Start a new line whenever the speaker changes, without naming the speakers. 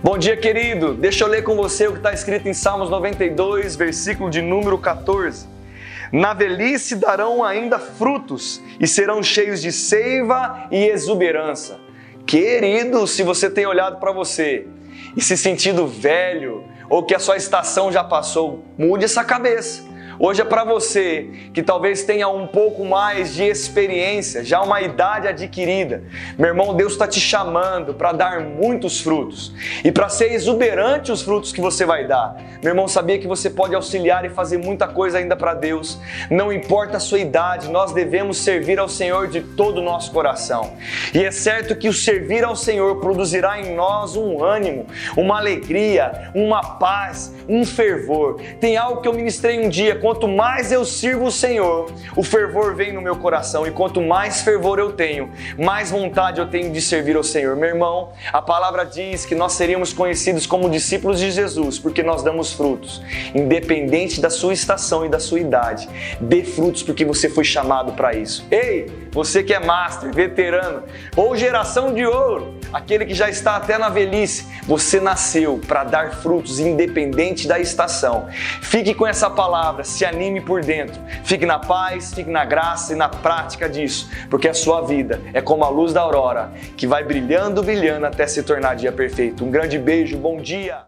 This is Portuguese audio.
Bom dia, querido. Deixa eu ler com você o que está escrito em Salmos 92, versículo de número 14. Na velhice darão ainda frutos e serão cheios de seiva e exuberância. Querido, se você tem olhado para você e se sentido velho ou que a sua estação já passou, mude essa cabeça Hoje é para você que talvez tenha um pouco mais de experiência, já uma idade adquirida. Meu irmão, Deus está te chamando para dar muitos frutos e para ser exuberante os frutos que você vai dar. Meu irmão, sabia que você pode auxiliar e fazer muita coisa ainda para Deus. Não importa a sua idade, nós devemos servir ao Senhor de todo o nosso coração. E é certo que o servir ao Senhor produzirá em nós um ânimo, uma alegria, uma paz, um fervor. Tem algo que eu ministrei um dia quanto mais eu sirvo o Senhor, o fervor vem no meu coração e quanto mais fervor eu tenho, mais vontade eu tenho de servir ao Senhor. Meu irmão, a palavra diz que nós seríamos conhecidos como discípulos de Jesus porque nós damos frutos, independente da sua estação e da sua idade. Dê frutos porque você foi chamado para isso. Ei, você que é master, veterano ou geração de ouro, aquele que já está até na velhice, você nasceu para dar frutos independente da estação. Fique com essa palavra se anime por dentro. Fique na paz, fique na graça e na prática disso, porque a sua vida é como a luz da aurora, que vai brilhando, brilhando até se tornar dia perfeito. Um grande beijo, bom dia!